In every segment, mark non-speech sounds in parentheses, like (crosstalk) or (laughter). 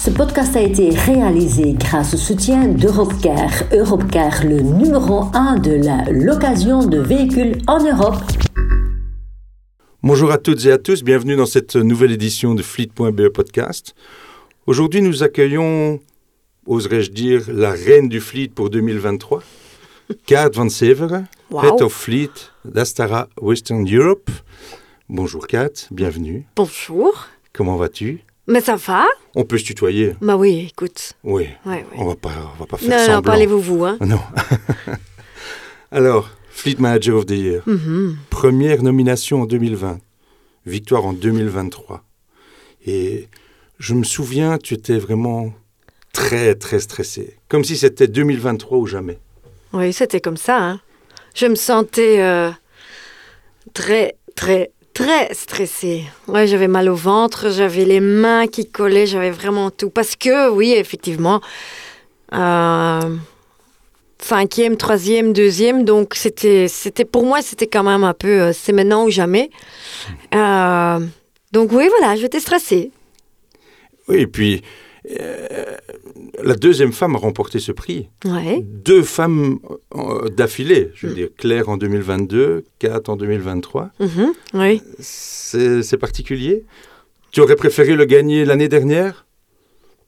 Ce podcast a été réalisé grâce au soutien d'Europecar. Europcar, le numéro 1 de la location de véhicules en Europe. Bonjour à toutes et à tous, bienvenue dans cette nouvelle édition de Fleet.be Podcast. Aujourd'hui, nous accueillons, oserais-je dire, la reine du Fleet pour 2023, (laughs) Kat Van Severen, Wow. Head of Fleet d'Astara Western Europe. Bonjour Kat, bienvenue. Bonjour. Comment vas-tu? Mais ça va On peut se tutoyer Bah oui, écoute. Oui. Ouais. On va pas, on va pas faire Non, non, semblant. parlez-vous vous, hein. Non. (laughs) Alors, Fleet Manager of the Year. Mhm. Première nomination en 2020, victoire en 2023. Et je me souviens, tu étais vraiment très, très stressé. Comme si c'était 2023 ou jamais. Oui, c'était comme ça, hein. Je me sentais euh, très, très, très stressée. Ouais, j'avais mal au ventre, j'avais les mains qui collaient, j'avais vraiment tout. Parce que, oui, effectivement, euh, cinquième, troisième, deuxième, donc c'était, c'était pour moi, c'était quand même un peu, euh, c'est maintenant ou jamais. Euh, donc oui, voilà, j'étais stressée. Oui, et puis, euh, la deuxième femme a remporté ce prix. Ouais. Deux femmes euh, d'affilée. Je veux dire, Claire en 2022, Kat en 2023. Mhm, oui. C'est particulier. Tu aurais préféré le gagner l'année dernière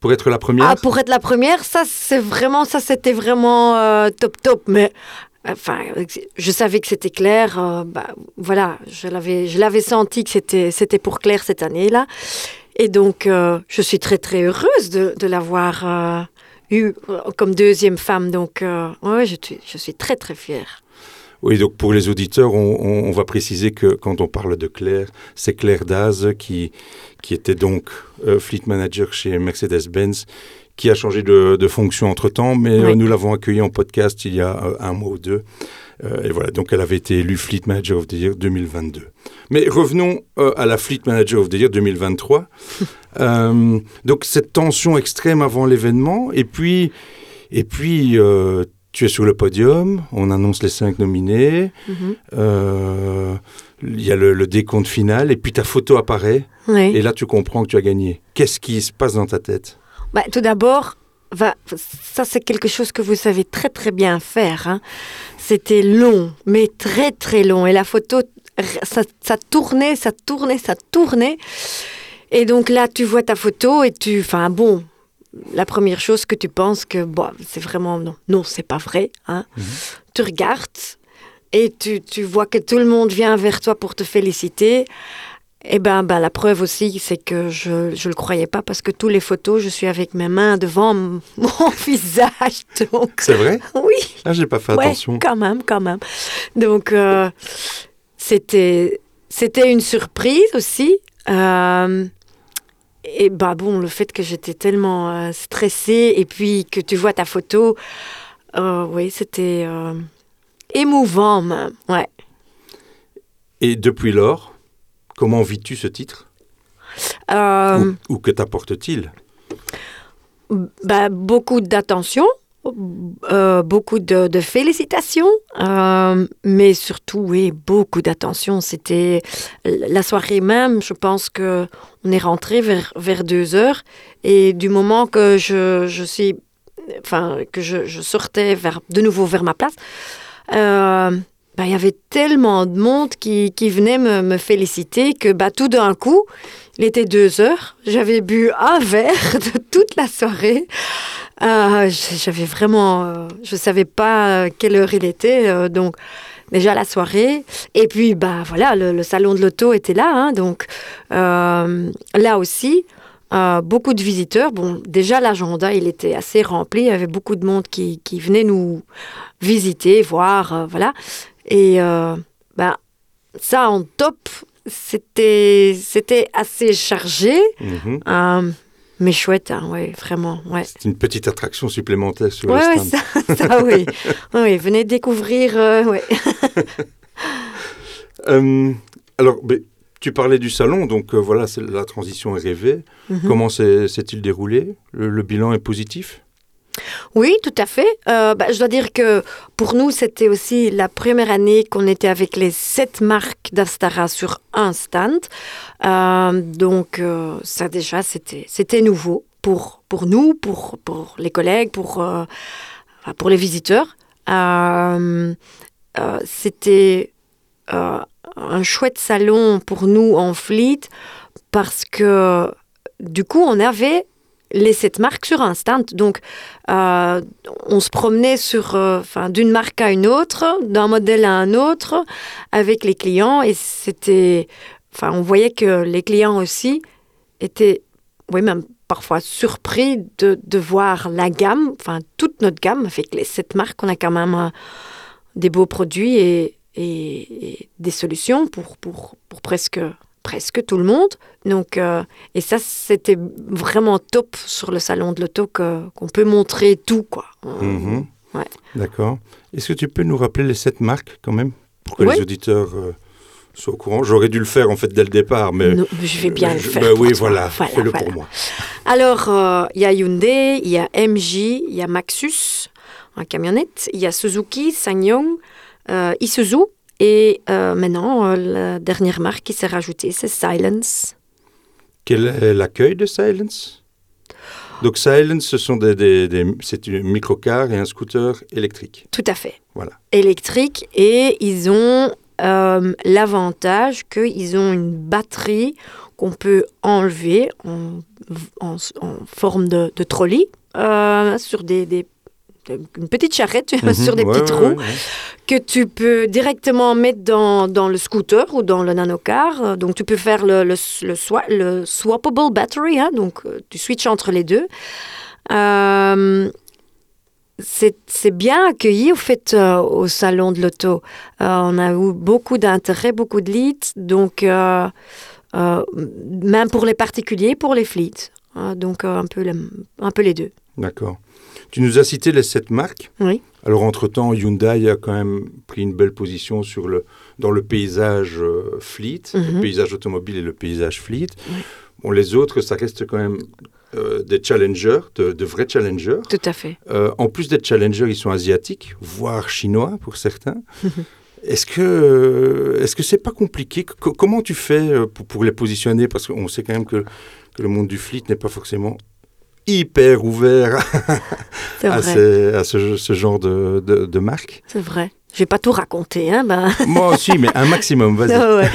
pour être la première? Ah, pour être la première, ça, c'est vraiment, ça, c'était vraiment euh, top, top. Mais, enfin, je savais que c'était clair. euh, bah, voilà, je l'avais, je l'avais senti que c'était, c'était pour Claire cette année-là. Et donc, euh, je suis très, très heureuse de, de l'avoir euh, eue euh, comme deuxième femme. Donc, euh, ouais, je suis, je suis très, très fière. Oui, donc pour les auditeurs, on, on- on va préciser que quand on parle de Claire, c'est Claire Daz qui, qui était donc euh, fleet manager chez Mercedes-Benz, qui a changé de, de fonction entre-temps, mais Oui. nous l'avons accueillie en podcast il y a un mois ou deux. Et voilà, donc elle avait été élue Fleet Manager of the Year 2022. Mais revenons euh, à la Fleet Manager of the Year 2023. (laughs) Euh, donc cette tension extrême avant l'événement, et puis, et puis euh, tu es sur le podium, on annonce les cinq nominés, Mhm. il y a le, le décompte final, et puis ta photo apparaît, Oui. et là tu comprends que tu as gagné. Qu'est-ce qui se passe dans ta tête? Bah, tout d'abord, va- ça c'est quelque chose que vous savez très très bien faire. hein. C'était long, mais très très long. Et la photo, ça, ça tournait, ça tournait, ça tournait. Et donc là, tu vois ta photo et tu... Enfin bon, la première chose que tu penses que bon, c'est vraiment... Non, non c'est pas vrai. hein. Tu regardes et tu, tu vois que tout le monde vient vers toi pour te féliciter. Eh ben, ben, la preuve aussi, c'est que je ne le croyais pas parce que toutes les photos, je suis avec mes mains devant (laughs) mon visage. Donc, C'est vrai? Oui, Ah, j'ai pas fait ouais, attention. quand même, quand même. Donc, euh, c'était c'était une surprise aussi. Euh, et bah bon, le fait que j'étais tellement euh, stressée et puis que tu vois ta photo, euh, oui, c'était euh, émouvant même. Ouais. Et depuis lors, comment vis-tu ce titre? Ou, ou que t'apporte-t-il? Bah, beaucoup d'attention, euh, beaucoup de, félicitations, euh, mais surtout, oui, beaucoup d'attention. C'était la soirée même, je pense que on est rentré vers, vers deux heures, et du moment que je, je suis, enfin, que je, sortais vers, de nouveau vers ma place, bah, il y avait tellement de monde qui, qui venait me, me féliciter que bah, tout d'un coup, il était deux heures, j'avais bu un verre (laughs) de toute la soirée. Euh, j'avais vraiment, euh, je savais pas euh, quelle heure il était, euh, donc déjà la soirée. Et puis bah voilà, le, le salon de l'auto était là, hein, donc là aussi. beaucoup de visiteurs. Bon, déjà l'agenda, il était assez rempli. Il y avait beaucoup de monde qui, qui venait nous visiter, voir, voilà. Et ben, ça en top, c'était c'était assez chargé, Mhm. Mais chouette, hein, ouais, vraiment, ouais. C'est une petite attraction supplémentaire sur Ouais, le ouais, stand. ça, (laughs) ça, oui. (laughs) oui, venez découvrir, euh, ouais. Euh, (laughs) alors, tu parlais du salon, donc euh, voilà, la transition est rêvée. Mhm. Comment s'est- s'est-il déroulé? Le, le bilan est positif? Oui, tout à fait. Euh, bah, je dois dire que pour nous, c'était aussi la première année qu'on était avec les sept marques d'Astara sur un stand. Euh, donc, euh, ça déjà, c'était nouveau. pour, pour nous, pour, pour les collègues, pour, pour les visiteurs. C'était un chouette salon pour nous en Fleet parce que du coup, on avait les sept marques sur un stand. Donc, euh, on se promenait sur, euh, d'une marque à une autre, d'un modèle à un autre, avec les clients, et c'était, enfin, on voyait que les clients aussi étaient, oui, même parfois surpris de, de voir la gamme, enfin, toute notre gamme avec les sept marques. On a quand même euh, des beaux produits et, et- et des solutions pour, pour, pour presque presque tout le monde. Donc, euh, et ça, c'était vraiment top sur le salon de l'auto qu'on peut montrer tout, quoi. Mhm. Ouais. D'accord. Est-ce que tu peux nous rappeler les sept marques quand même pour que Oui. les auditeurs euh, soient au courant? J'aurais dû le faire en fait dès le départ, mais non, je vais bien le je- faire. bah pour oui, toi. voilà, Voilà, fais-le voilà. pour moi. Alors, euh, il y a Hyundai, il y a MJ, il y a Maxus, en camionnette, il y a Suzuki, SsangYong, euh, Isuzu, et euh, maintenant, euh, la dernière marque qui s'est rajoutée, c'est Silence. Quel est l'accueil de Silence? Donc Silence, ce sont des, des- des- c'est une microcar et un scooter électrique. Tout à fait. Voilà. Électrique, et ils ont euh, l'avantage qu'ils ont une batterie qu'on peut enlever en, en- en forme de, de trolley euh, sur des, des- une petite charrette sur des Mhm, ouais, petites ouais, roues ouais, que tu peux directement mettre dans, dans le scooter ou dans le nanocar. Donc, tu peux faire le, le, le, swa- le swappable battery, hein, donc euh, tu switches entre les deux. Euh, c'est bien accueilli au fait euh, au salon de l'auto. Euh, on a eu beaucoup d'intérêt, beaucoup de leads, donc même pour les particuliers, pour les fleets. Donc un, peu le- un peu les deux. D'accord. Tu nous as cité les sept marques. Oui. Alors entre-temps, Hyundai a quand même pris une belle position sur le, dans le paysage euh, fleet, le Mhm. paysage automobile et le paysage fleet. Oui. Bon, les autres, ça reste quand même euh, des challengers, de, de vrais challengers. Tout à fait. Euh, en plus d'être challengers, ils sont asiatiques, voire chinois pour certains. Est-ce que est-ce que c'est pas compliqué? Co- Comment tu fais pour, pour les positionner? Parce qu'on sait quand même que, que le monde du fleet n'est pas forcément hyper ouvert (laughs) à, vrai. ces- à ce, ce genre de, de, de marque. C'est vrai. Je vais pas tout raconter, hein, ben. (laughs) Moi aussi, mais un maximum, vas-y. Ah ouais.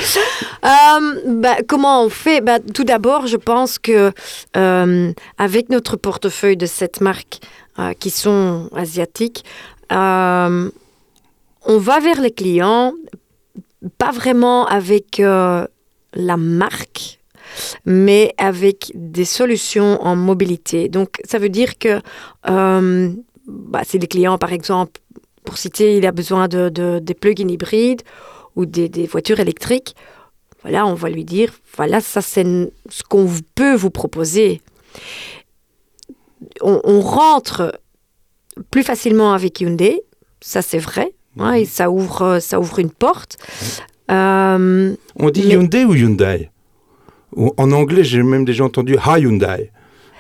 Euh, bah, comment on fait? Bah, Tout d'abord, je pense que euh, avec notre portefeuille de sept marques euh, qui sont asiatiques, euh, on va vers les clients, pas vraiment avec la marque, mais avec des solutions en mobilité. Donc, ça veut dire que euh, bah, si les clients, par exemple, pour citer, il a besoin de, de- des plug-in hybrides ou des, des voitures électriques, voilà, on va lui dire, voilà, ça c'est ce qu'on peut vous proposer. On, on rentre plus facilement avec Hyundai, ça c'est vrai, hein, et ça ouvre, ça ouvre une porte. Euh, On dit Mais- Hyundai ou Hyundai? En anglais, j'ai même déjà entendu Hyundai.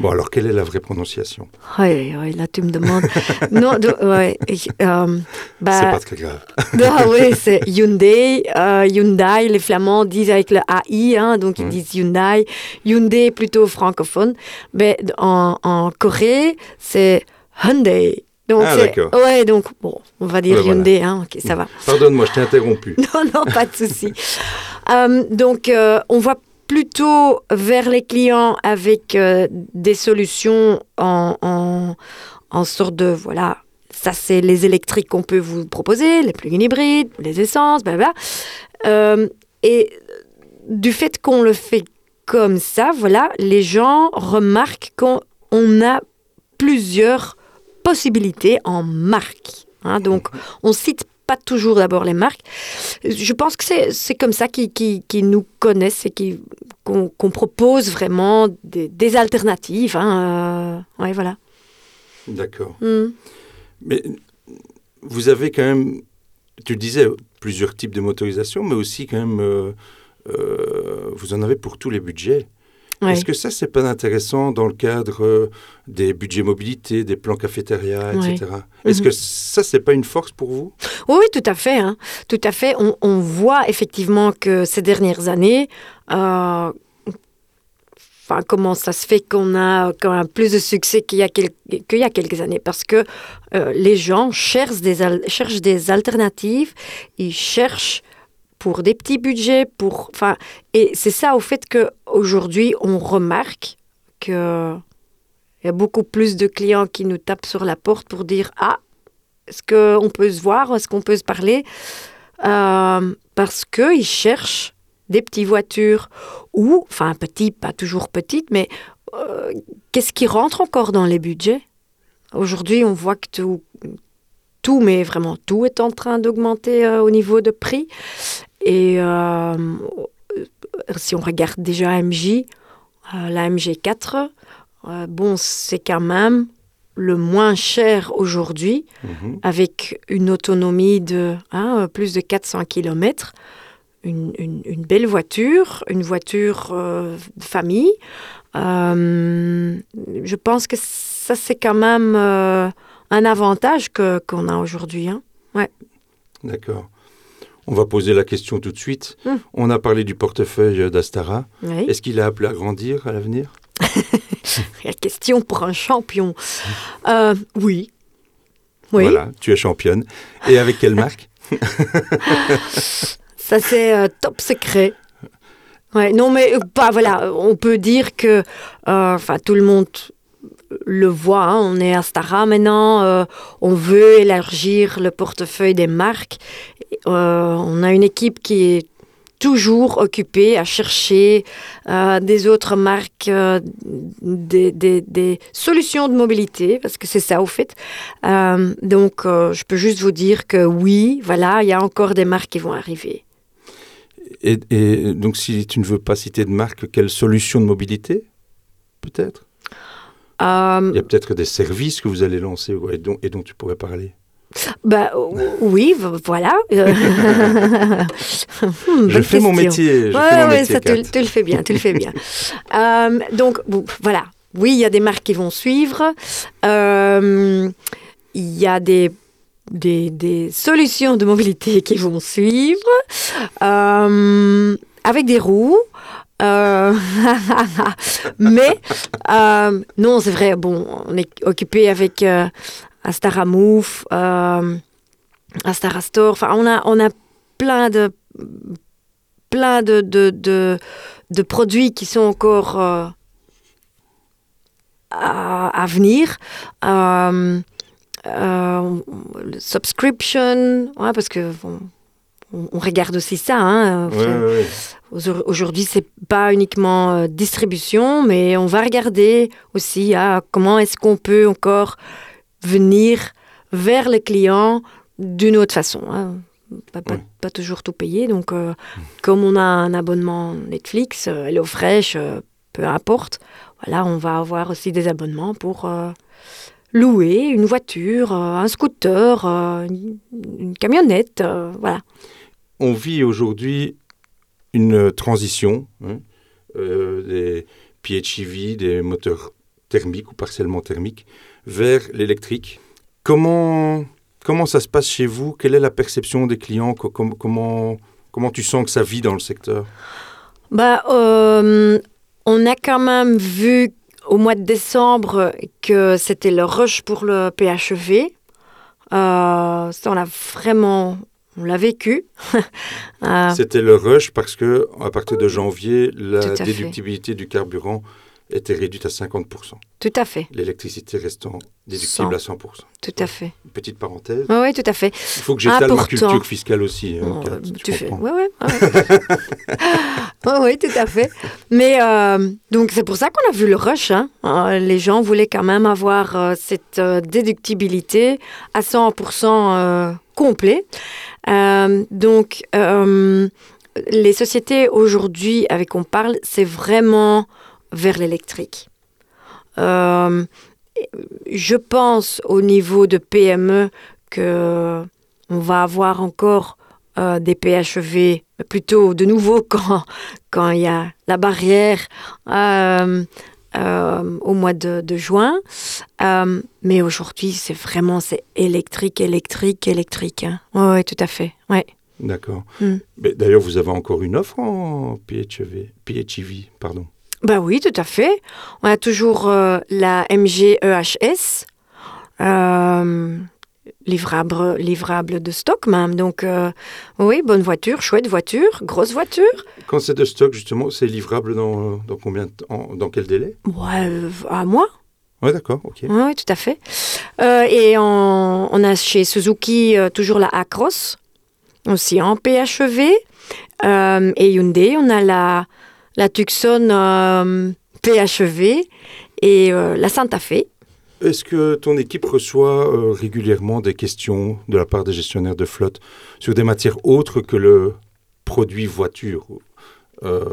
Bon, alors quelle est la vraie prononciation? Ouais, là tu me demandes. (laughs) non, de- ouais, euh, bah, C'est pas très grave. (laughs) Ah oui, (laughs) c'est Hyundai. euh, Hyundai, les Flamands disent avec le AI, hein, donc ils Mm. disent Hyundai. Hyundai plutôt francophone. Mais en, en Corée, c'est Hyundai. Donc Ah, d'accord. Ouais, donc bon, on va dire Ouais, voilà. Hyundai, hein, ok, ça va. Pardonne-moi, je t'ai interrompu. Non, non, pas de souci. Euh, donc, on va plutôt vers les clients avec euh, des solutions en, en, sorte de, voilà, ça c'est les électriques qu'on peut vous proposer, les plug-in hybrides, les essences, blablabla. Euh, et du fait qu'on le fait comme ça, voilà, les gens remarquent qu'on on a plusieurs possibilités en marque. hein. donc, on cite pas toujours d'abord les marques. Je pense que c'est comme ça qu'ils qu'ils nous connaissent et qu'on propose vraiment des, des alternatives. Hein. euh, ouais, voilà. D'accord. Hmm. Mais vous avez quand même, tu disais, plusieurs types de motorisation, mais aussi quand même, euh, euh, vous en avez pour tous les budgets. Ouais. Est-ce que ça, c'est pas intéressant dans le cadre euh, des budgets mobilité, des plans cafétéria, Ouais. etc. Est-ce Mhm. que ça, c'est pas une force pour vous? Oui, oui, tout à fait. hein. Tout à fait. On, on voit effectivement que ces dernières années, euh, enfin, comment ça se fait qu'on a quand même plus de succès qu'il y a, quel- qu'il y a quelques années Parce que euh, les gens cherchent des, al- cherchent des alternatives, ils cherchent pour des petits budgets, pour, enfin, et c'est ça au fait que aujourd'hui on remarque que il y a beaucoup plus de clients qui nous tapent sur la porte pour dire ah est-ce qu'on peut se voir, est-ce qu'on peut se parler Euh, parce qu'ils cherchent des petites voitures ou, enfin petites, pas toujours petites, mais euh, qu'est-ce qui rentre encore dans les budgets? Aujourd'hui, on voit que tout, tout, mais vraiment tout est en train d'augmenter euh, au niveau de prix. Et euh, si on regarde déjà MJ, euh, la MG4, euh, bon, c'est quand même le moins cher aujourd'hui Mhm. avec une autonomie de hein, plus de 400 km, une, une- une belle voiture, une voiture euh, de famille. Euh, je pense que ça, c'est quand même un avantage que- qu'on a aujourd'hui. hein. D'accord. On va poser la question tout de suite. Hmm. On a parlé du portefeuille d'Astara. Oui. Est-ce qu'il est appelé à grandir à l'avenir (laughs) La question pour un champion. Euh, oui. Oui, Voilà, tu es championne. Et avec quelle marque (laughs) ça c'est euh, top secret. Ouais, non, mais bah, voilà, on peut dire que euh, enfin tout le monde le voit. hein, on est à Stara maintenant. euh, on veut élargir le portefeuille des marques. Euh, on a une équipe qui est toujours occupée à chercher euh, des autres marques, euh, des, des- des solutions de mobilité, parce que c'est ça au fait. Donc, je peux juste vous dire que oui, voilà, il y a encore des marques qui vont arriver. et, et donc, si tu ne veux pas citer de marque, quelle solution de mobilité Peut-être? Il y a peut-être des services que vous allez lancer ouais, et, dont, et dont tu pourrais parler. Bah, oui, voilà. (laughs) Euh, hmm, Je fais mon métier. Je Ouais, fais mon métier, ça, tu, le- tu le fais bien, tu le fais bien. (laughs) Euh, donc, voilà. Oui, il y a des marques qui vont suivre. Euh, Il y a des, des, des solutions de mobilité (laughs) qui vont suivre. Euh, avec des roues. Euh, mais, euh, non, c'est vrai, bon, on est occupé avec euh, Astara Move, euh, Astara Store. Enfin, on a, on a plein de plein de, de, de, de produits qui sont encore euh, à, à venir. Euh, euh, subscription, ouais, parce que bon, on, regarde aussi ça. Hein, Ouais, ouais, ouais. Aujourd- Aujourd'hui, c'est pas uniquement euh, distribution, mais on va regarder aussi à comment est-ce qu'on peut encore venir vers le client d'une autre façon. hein. Pas, pas- pas toujours tout payer. Donc, euh, comme on a un abonnement Netflix, euh, HelloFresh, euh, peu importe, voilà, on va avoir aussi des abonnements pour louer une voiture, un scooter, une, une camionnette, voilà. On vit aujourd'hui une transition hein, des PHEV, des moteurs thermiques ou partiellement thermiques, vers l'électrique. Comment, comment ça se passe chez vous? Quelle est la perception des clients? Co- com- comment, comment tu sens que ça vit dans le secteur? Bah, euh, on a quand même vu au mois de décembre que c'était le rush pour le PHEV. Euh, ça, on l'a vraiment, on l'a vécu. (laughs) Euh, C'était le rush parce que à partir de janvier, la fait. déductibilité du carburant était réduite à 50%. tout à fait, L'électricité restant déductible à 100%. tout à fait. Une petite parenthèse. Oui, tout à fait. Il faut que j'étale ma culture fiscale aussi. hein, Oh, euh, tu tu fais. comprends. Oui, oui. oui, tout à fait. Mais euh, donc, c'est pour ça qu'on a vu le rush. hein. Euh, les gens voulaient quand même avoir euh, cette déductibilité à 100% euh, complet. Donc, les sociétés aujourd'hui avec on parle, c'est vraiment vers l'électrique. Euh, je pense au niveau de PME que on va avoir encore euh, des PHEV, mais plutôt de nouveau (laughs) quand quand il y a la barrière euh, euh, au mois de, de juin. Mais aujourd'hui, c'est vraiment c'est électrique, électrique, électrique. Oui, ouais, tout à fait. Ouais. D'accord. Hmm. Mais D'ailleurs, vous avez encore une offre en PHEV, PHEV pardon. Bah oui, tout à fait. On a toujours euh, la MG EHS, euh, livrable, livrable de stock même. Donc euh, oui, bonne voiture, chouette voiture, grosse voiture. Quand c'est de stock, justement, c'est livrable dans, dans combien en- Dans quel délai? Ouais, euh, à moi. Oui, d'accord, ok. Oui, tout à fait. Euh, et on, on a chez Suzuki euh, toujours la Acros, aussi en PHEV. Euh, et Hyundai, on a la, la Tucson euh, PHEV et euh, la Santa Fe. Est-ce que ton équipe reçoit euh, régulièrement des questions de la part des gestionnaires de flotte sur des matières autres que le produit voiture? Euh,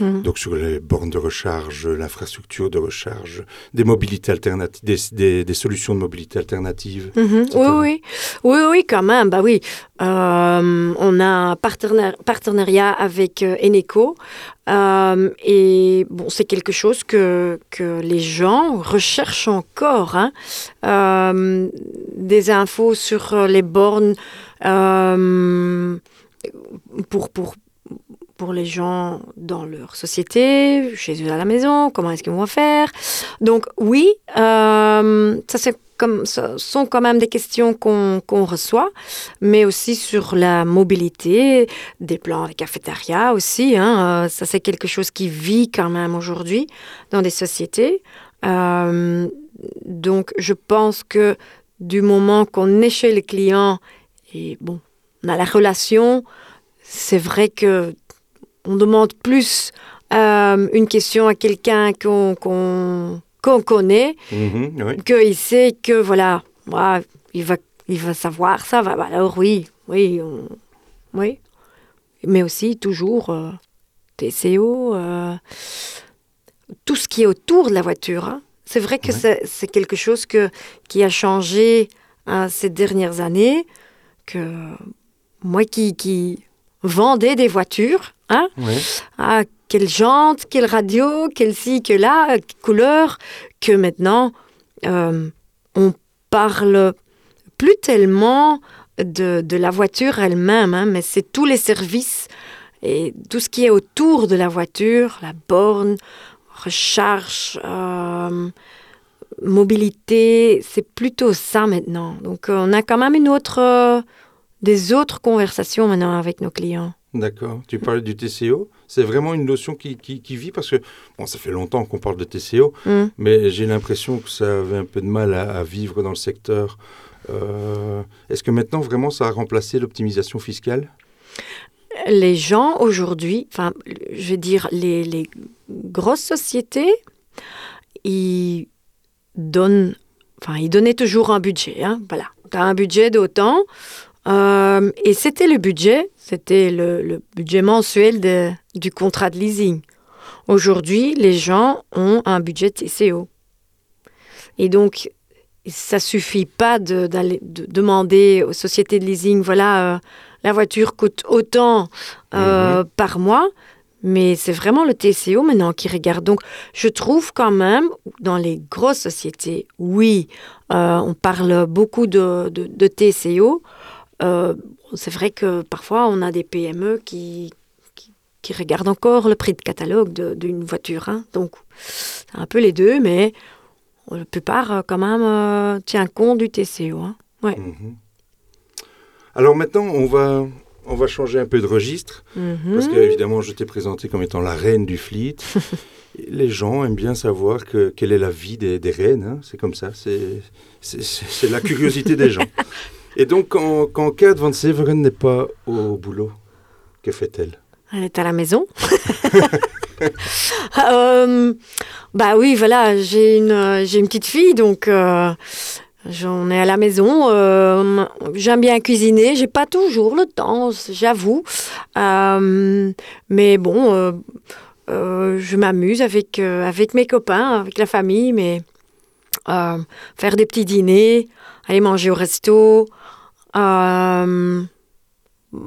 Mhm. Donc sur les bornes de recharge, l'infrastructure de recharge, des mobilités alternatives, des, des- des solutions de mobilité alternatives. Mhm. Oui, oui, oui, oui, quand même. Bah oui, Euh, on a un partenaire- partenariat avec euh, Eneco Euh, et bon, c'est quelque chose que, que les gens recherchent encore. hein. Euh, des infos sur les bornes pour, pour, pour les gens dans leur société, chez eux à la maison, comment est-ce qu'ils vont faire. Donc oui, euh, ça c'est comme, ce sont quand même des questions qu'on qu'on reçoit, mais aussi sur la mobilité, des plans de cafétéria aussi. hein, euh, ça, c'est quelque chose qui vit quand même aujourd'hui dans des sociétés. Euh, donc, je pense que du moment qu'on est chez le client et bon, on a la relation, c'est vrai que on demande plus euh, une question à quelqu'un qu'on connaît Mhm, oui. qu'il sait que voilà, il va, il va savoir ça. bah, alors oui, oui, on- oui. Mais aussi toujours euh, TCO, euh, tout ce qui est autour de la voiture. hein. C'est vrai que Ouais. c'est quelque chose que, qui a changé hein, ces dernières années. Que moi qui, qui vendais des voitures, hein, oui. ah, quelle jante, quelle radio, quelle ci, que là, couleur, que maintenant, euh, on parle plus tellement de, de la voiture elle-même, hein, mais c'est tous les services et tout ce qui est autour de la voiture, la borne, recharge, euh, mobilité, c'est plutôt ça maintenant. Donc euh, on a quand même une autre, des autres conversations maintenant avec nos clients. D'accord. Tu parles du TCO. C'est vraiment une notion qui, qui, qui vit parce que, bon, ça fait longtemps qu'on parle de TCO, Mm. mais j'ai l'impression que ça avait un peu de mal à, à vivre dans le secteur. Euh, Est-ce que maintenant, vraiment, ça a remplacé l'optimisation fiscale? Les gens aujourd'hui, enfin, je vais dire, les, les grosses sociétés, ils donnent, enfin, ils donnaient toujours un budget. Hein, voilà, tu as un budget d'autant. Euh, et c'était le budget, c'était le, le budget mensuel de- du contrat de leasing. Aujourd'hui, les gens ont un budget TCO. Et donc, ça suffit pas de, demander aux sociétés de leasing, voilà, euh, la voiture coûte autant euh, par mois, mais c'est vraiment le TCO maintenant qui regarde. Donc, je trouve quand même, dans les grosses sociétés, oui, euh, on parle beaucoup de, de- de TCO. Euh, c'est vrai que parfois, on a des PME qui, qui, qui regardent encore le prix de catalogue d'une voiture. hein. Donc, c'est un peu les deux, mais la plupart, euh, quand même, euh, tient compte du TCO. hein. Mhm. Alors maintenant, on va, on va changer un peu de registre. Mhm. Parce qu'évidemment, je t'ai présenté comme étant la reine du fleet. Et (laughs) les gens aiment bien savoir que, quelle est la vie des, des reines. hein. C'est comme ça. C'est la curiosité des gens. (laughs) Et donc, quand, Kate Van Severen n'est pas au boulot, que fait-elle? Elle est à la maison. (laughs) Euh, bah oui, voilà, j'ai une, euh, j'ai une petite fille, donc euh, j'en ai à la maison. Euh, J'aime bien cuisiner, j'ai pas toujours le temps, j'avoue. Mais bon, je m'amuse avec, avec mes copains, avec la famille, mais euh, faire des petits dîners, aller manger au resto, euh,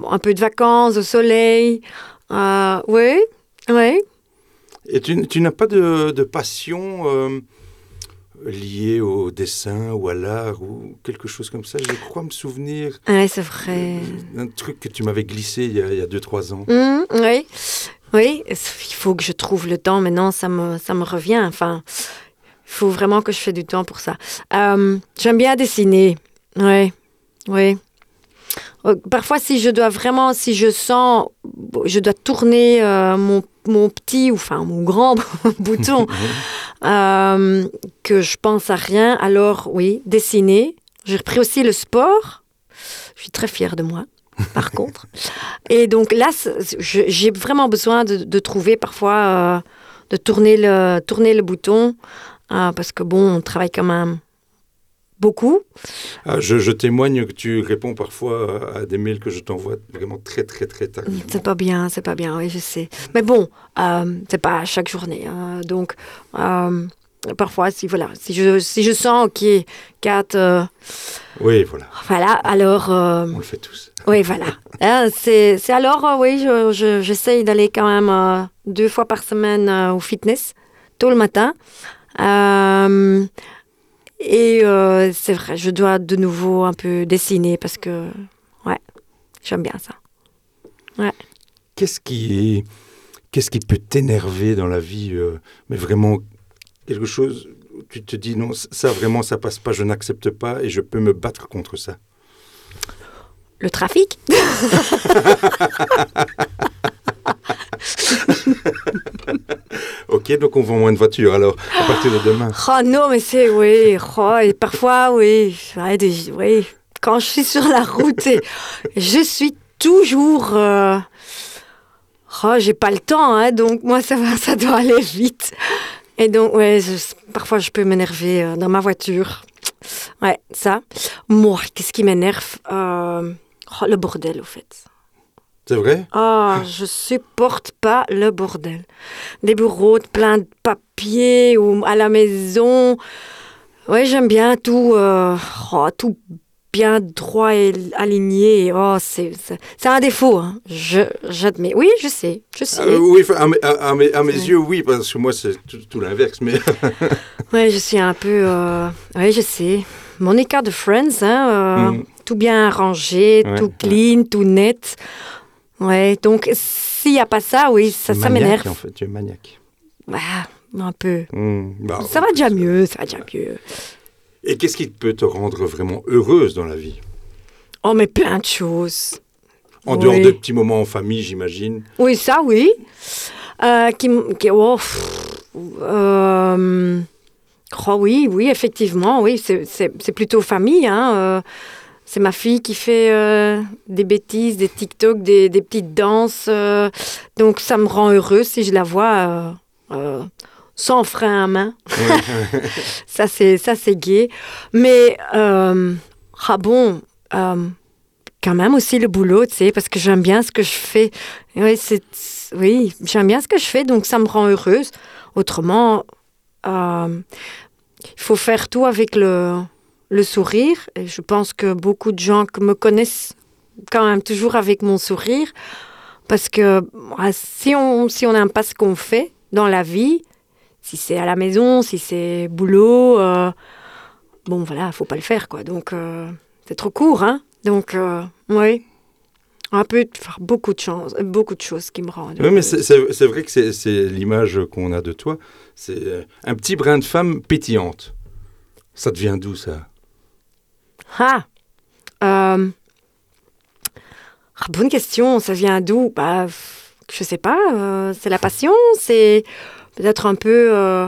un peu de vacances au soleil. Oui, oui. Et tu, tu n'as pas de, de passion euh, liée au dessin ou à l'art ou quelque chose comme ça? Je crois me souvenir Ouais, c'est vrai. d'un truc que tu m'avais glissé il y a 2-3 ans. Hum, oui. Oui, il faut que je trouve le temps. Maintenant, ça me, ça me revient. Enfin, faut vraiment que je fasse du temps pour ça. Euh, J'aime bien dessiner. Oui, oui. Euh, Parfois, si je dois vraiment, si je sens, je dois tourner euh, mon, mon petit, ou enfin mon grand (laughs) bouton, (laughs) euh, que je pense à rien, alors oui, dessiner. J'ai repris aussi le sport. Je suis très fière de moi, par (laughs) contre. Et donc là, j'ai vraiment besoin de, de trouver parfois, euh, de tourner le, tourner le bouton, euh, parce que bon, on travaille quand même beaucoup. Ah, je, je témoigne que tu réponds parfois à des mails que je t'envoie vraiment très, très, très tardivement. C'est pas bien, c'est pas bien, oui, je sais. Mais bon, euh, c'est pas chaque journée. hein. donc, euh, parfois, si, voilà, si, je, si je sens, ok, Kat, euh, Oui, voilà, voilà, alors, on le fait tous. (laughs) oui, voilà. Hein, c'est alors, oui, je- je- j'essaye d'aller quand même deux fois par semaine au fitness, tôt le matin. Euh, et euh, c'est vrai, je dois de nouveau un peu dessiner parce que, ouais, j'aime bien ça. Qu'est-ce qui, est- qu'est-ce qui peut t'énerver dans la vie euh, Mais vraiment, quelque chose où tu te dis non, ça vraiment, ça passe pas, je n'accepte pas et je peux me battre contre ça? Le trafic (laughs) (laughs) Ok, donc on vend moins de voitures alors, à partir de demain. Oh non, mais c'est, oui, oh, et parfois, oui, ouais, des- oui, quand je suis sur la route, je suis toujours... euh, oh, j'ai pas le temps, hein, donc moi, ça, doit aller vite. Et donc, ouais, parfois, je peux m'énerver euh, dans ma voiture. Ouais, ça. Moi, qu'est-ce qui m'énerve Euh, oh, Le bordel, au fait. C'est vrai? Ah, je supporte pas le bordel. Des bureaux plein de papiers ou à la maison. Ouais, j'aime bien tout, euh, oh, tout bien droit et aligné. Oh, c'est un défaut. hein. Je j'admets. Oui, je sais, je sais. Euh, Oui, enfin, à, mes- à- à mes, à mes yeux, oui, parce que moi, c'est tout, tout l'inverse. Mais (laughs) Ouais, je suis un peu. euh, Ouais, je sais. Monica de Friends, hein, Mm. tout bien rangé, Ouais, tout ouais. clean, tout net. Ouais, donc s'il n'y a pas ça, oui, ça, ça Maniaque, m'énerve. En fait, tu es maniaque. Bah, un peu. Hmm, bah, Ça va déjà mieux, ça va déjà mieux. Et qu'est-ce qui peut te rendre vraiment heureuse dans la vie? Oh, mais plein de choses. En Oui. dehors de petits moments en famille, j'imagine. Oui, ça, oui. Euh, qui, qui- oh, pff, euh, oh, oui, oui, effectivement, oui, c'est plutôt famille. Hein, euh, c'est ma fille qui fait euh, des bêtises, des TikTok, des, des petites danses. euh, donc, ça me rend heureuse si je la vois euh, sans frein à main. (laughs) ça, c'est ça c'est gay. Mais, ah bon, quand même aussi le boulot, tu sais, parce que j'aime bien ce que je fais. Oui, c'est, oui, j'aime bien ce que je fais, donc ça me rend heureuse. Autrement, il faut faire tout avec le, le sourire. Et je pense que beaucoup de gens me connaissent quand même toujours avec mon sourire, parce que si on si on n'aime pas ce qu'on fait dans la vie, si c'est à la maison, si c'est boulot, euh, bon voilà, faut pas le faire quoi. Donc euh, c'est trop court, hein. Donc euh, oui, un peu faire beaucoup de choses, beaucoup de choses qui me rendent. Oui, mais c'est- vrai que c'est- l'image qu'on a de toi. C'est un petit brin de femme pétillante. Ça te vient d'où, ça Ah, euh, ah, bonne question. Ça vient d'où? Bah, je sais pas. euh, c'est la passion. C'est peut-être un peu euh,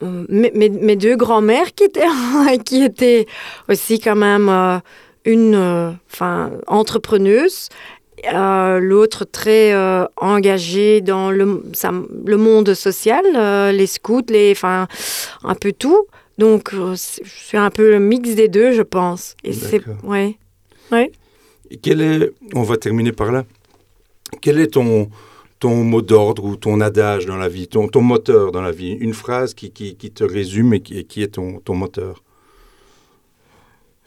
mes, deux grands-mères qui étaient (laughs) qui étaient aussi quand même une, enfin, entrepreneuse. L'autre très euh, engagée dans le, monde social, les scouts, les, un peu tout. Donc, euh, c'est- je suis un peu le mix des deux, je pense. Et c'est, ouais. Et Quel est, on va terminer par là, quel est ton, ton mot d'ordre ou ton adage dans la vie, ton, ton moteur dans la vie? Une phrase qui, qui, qui te résume et qui, et qui est ton, ton moteur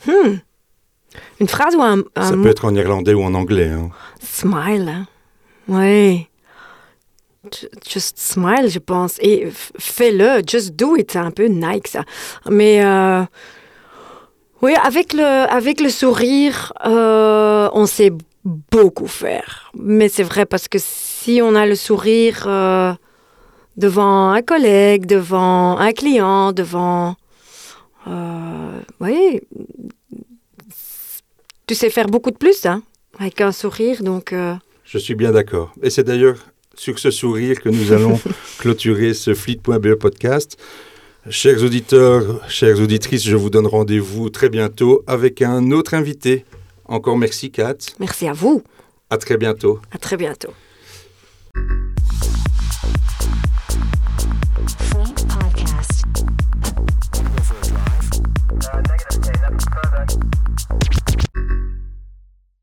Hmm. Une phrase ou un, un Ça peut être en irlandais ou en anglais. hein. Smile. hein. Just smile, je pense. Et fais-le. Just do it. C'est un peu Nike, ça. Mais euh, oui, avec le, avec le sourire, euh, on sait beaucoup faire. Mais c'est vrai parce que si on a le sourire euh, devant un collègue, devant un client, devant... Euh, oui, tu sais faire beaucoup de plus hein, avec un sourire, donc... Je suis bien d'accord. Et c'est d'ailleurs sur ce sourire que nous allons (laughs) clôturer ce Fleet.be podcast. Chers auditeurs, chères auditrices, je vous donne rendez-vous très bientôt avec un autre invité. Encore merci, Kat. merci à vous. À très bientôt. À très bientôt.